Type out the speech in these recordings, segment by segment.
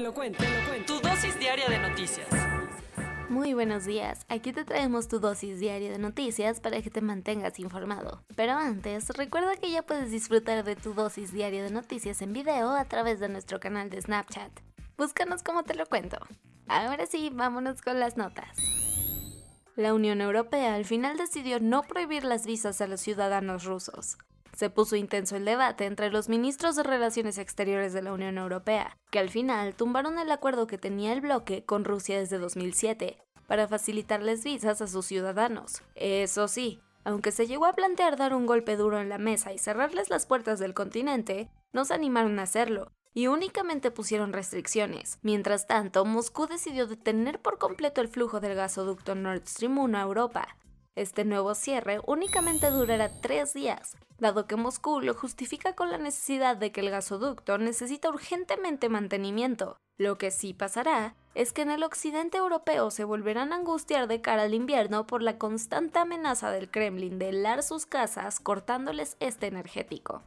Te lo cuento, te lo cuento. Tu dosis diaria de noticias. Muy buenos días, aquí te traemos tu dosis diaria de noticias para que te mantengas informado. Pero antes, recuerda que ya puedes disfrutar de tu dosis diaria de noticias en video a través de nuestro canal de Snapchat. Búscanos como te lo cuento. Ahora sí, vámonos con las notas. La Unión Europea al final decidió no prohibir las visas a los ciudadanos rusos. Se puso intenso el debate entre los ministros de Relaciones Exteriores de la Unión Europea, que al final tumbaron el acuerdo que tenía el bloque con Rusia desde 2007 para facilitarles visas a sus ciudadanos. Eso sí, aunque se llegó a plantear dar un golpe duro en la mesa y cerrarles las puertas del continente, no se animaron a hacerlo, y únicamente pusieron restricciones. Mientras tanto, Moscú decidió detener por completo el flujo del gasoducto Nord Stream 1 a Europa. Este nuevo cierre únicamente durará tres días, dado que Moscú lo justifica con la necesidad de que el gasoducto necesita urgentemente mantenimiento. Lo que sí pasará es que en el occidente europeo se volverán a angustiar de cara al invierno por la constante amenaza del Kremlin de helar sus casas cortándoles este energético.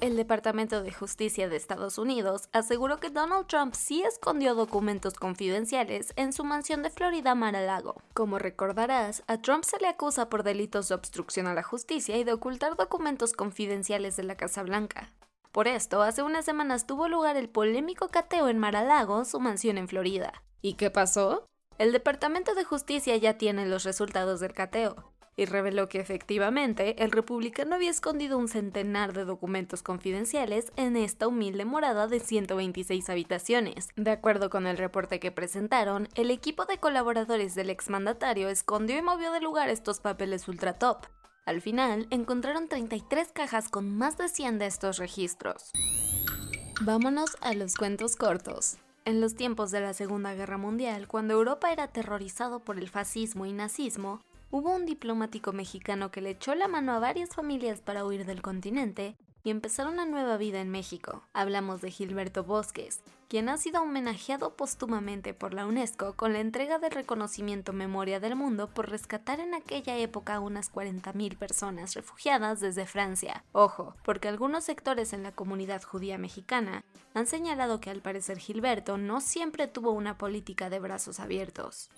El Departamento de Justicia de Estados Unidos aseguró que Donald Trump sí escondió documentos confidenciales en su mansión de Florida Mar-a-Lago. Como recordarás, a Trump se le acusa por delitos de obstrucción a la justicia y de ocultar documentos confidenciales de la Casa Blanca. Por esto, hace unas semanas tuvo lugar el polémico cateo en Mar-a-Lago, su mansión en Florida. ¿Y qué pasó? El Departamento de Justicia ya tiene los resultados del cateo y reveló que efectivamente el republicano había escondido un centenar de documentos confidenciales en esta humilde morada de 126 habitaciones. De acuerdo con el reporte que presentaron, el equipo de colaboradores del exmandatario escondió y movió de lugar estos papeles ultra top. Al final, encontraron 33 cajas con más de 100 de estos registros. Vámonos a los cuentos cortos. En los tiempos de la Segunda Guerra Mundial, cuando Europa era aterrorizado por el fascismo y nazismo, hubo un diplomático mexicano que le echó la mano a varias familias para huir del continente y empezar una nueva vida en México. Hablamos de Gilberto Bosques, quien ha sido homenajeado póstumamente por la UNESCO con la entrega del reconocimiento Memoria del Mundo por rescatar en aquella época a unas 40.000 personas refugiadas desde Francia. Ojo, porque algunos sectores en la comunidad judía mexicana han señalado que al parecer Gilberto no siempre tuvo una política de brazos abiertos.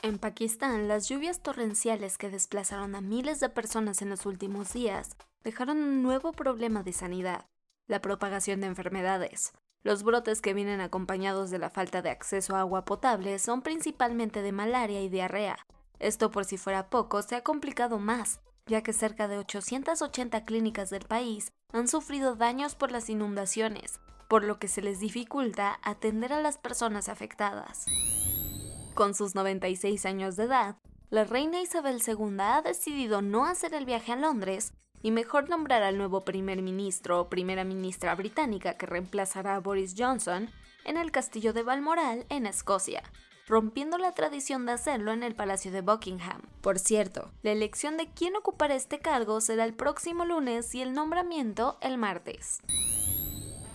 En Pakistán, las lluvias torrenciales que desplazaron a miles de personas en los últimos días dejaron un nuevo problema de sanidad, la propagación de enfermedades. Los brotes que vienen acompañados de la falta de acceso a agua potable son principalmente de malaria y diarrea. Esto por si fuera poco se ha complicado más, ya que cerca de 880 clínicas del país han sufrido daños por las inundaciones, por lo que se les dificulta atender a las personas afectadas. Con sus 96 años de edad, la reina Isabel II ha decidido no hacer el viaje a Londres y mejor nombrar al nuevo primer ministro o primera ministra británica que reemplazará a Boris Johnson en el castillo de Balmoral, en Escocia, rompiendo la tradición de hacerlo en el Palacio de Buckingham. Por cierto, la elección de quién ocupará este cargo será el próximo lunes y el nombramiento el martes.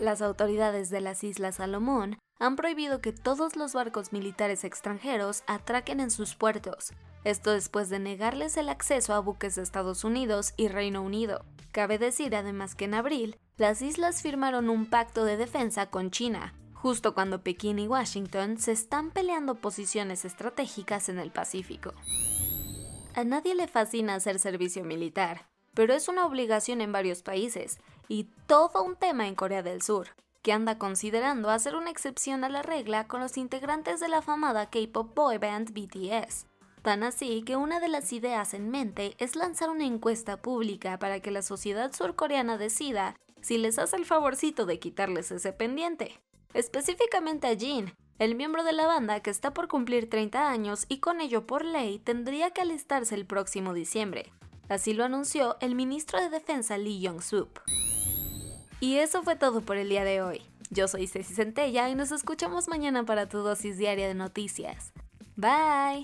Las autoridades de las Islas Salomón han prohibido que todos los barcos militares extranjeros atraquen en sus puertos, esto después de negarles el acceso a buques de Estados Unidos y Reino Unido. Cabe decir además que en abril, las islas firmaron un pacto de defensa con China, justo cuando Pekín y Washington se están peleando posiciones estratégicas en el Pacífico. A nadie le fascina hacer servicio militar, pero es una obligación en varios países y todo un tema en Corea del Sur que anda considerando hacer una excepción a la regla con los integrantes de la famada K-pop boy band BTS. Tan así que una de las ideas en mente es lanzar una encuesta pública para que la sociedad surcoreana decida si les hace el favorcito de quitarles ese pendiente. Específicamente a Jin, el miembro de la banda que está por cumplir 30 años y con ello por ley tendría que alistarse el próximo diciembre. Así lo anunció el ministro de Defensa Lee Jong-suk. Y eso fue todo por el día de hoy. Yo soy Ceci Centella y nos escuchamos mañana para tu dosis diaria de noticias. Bye.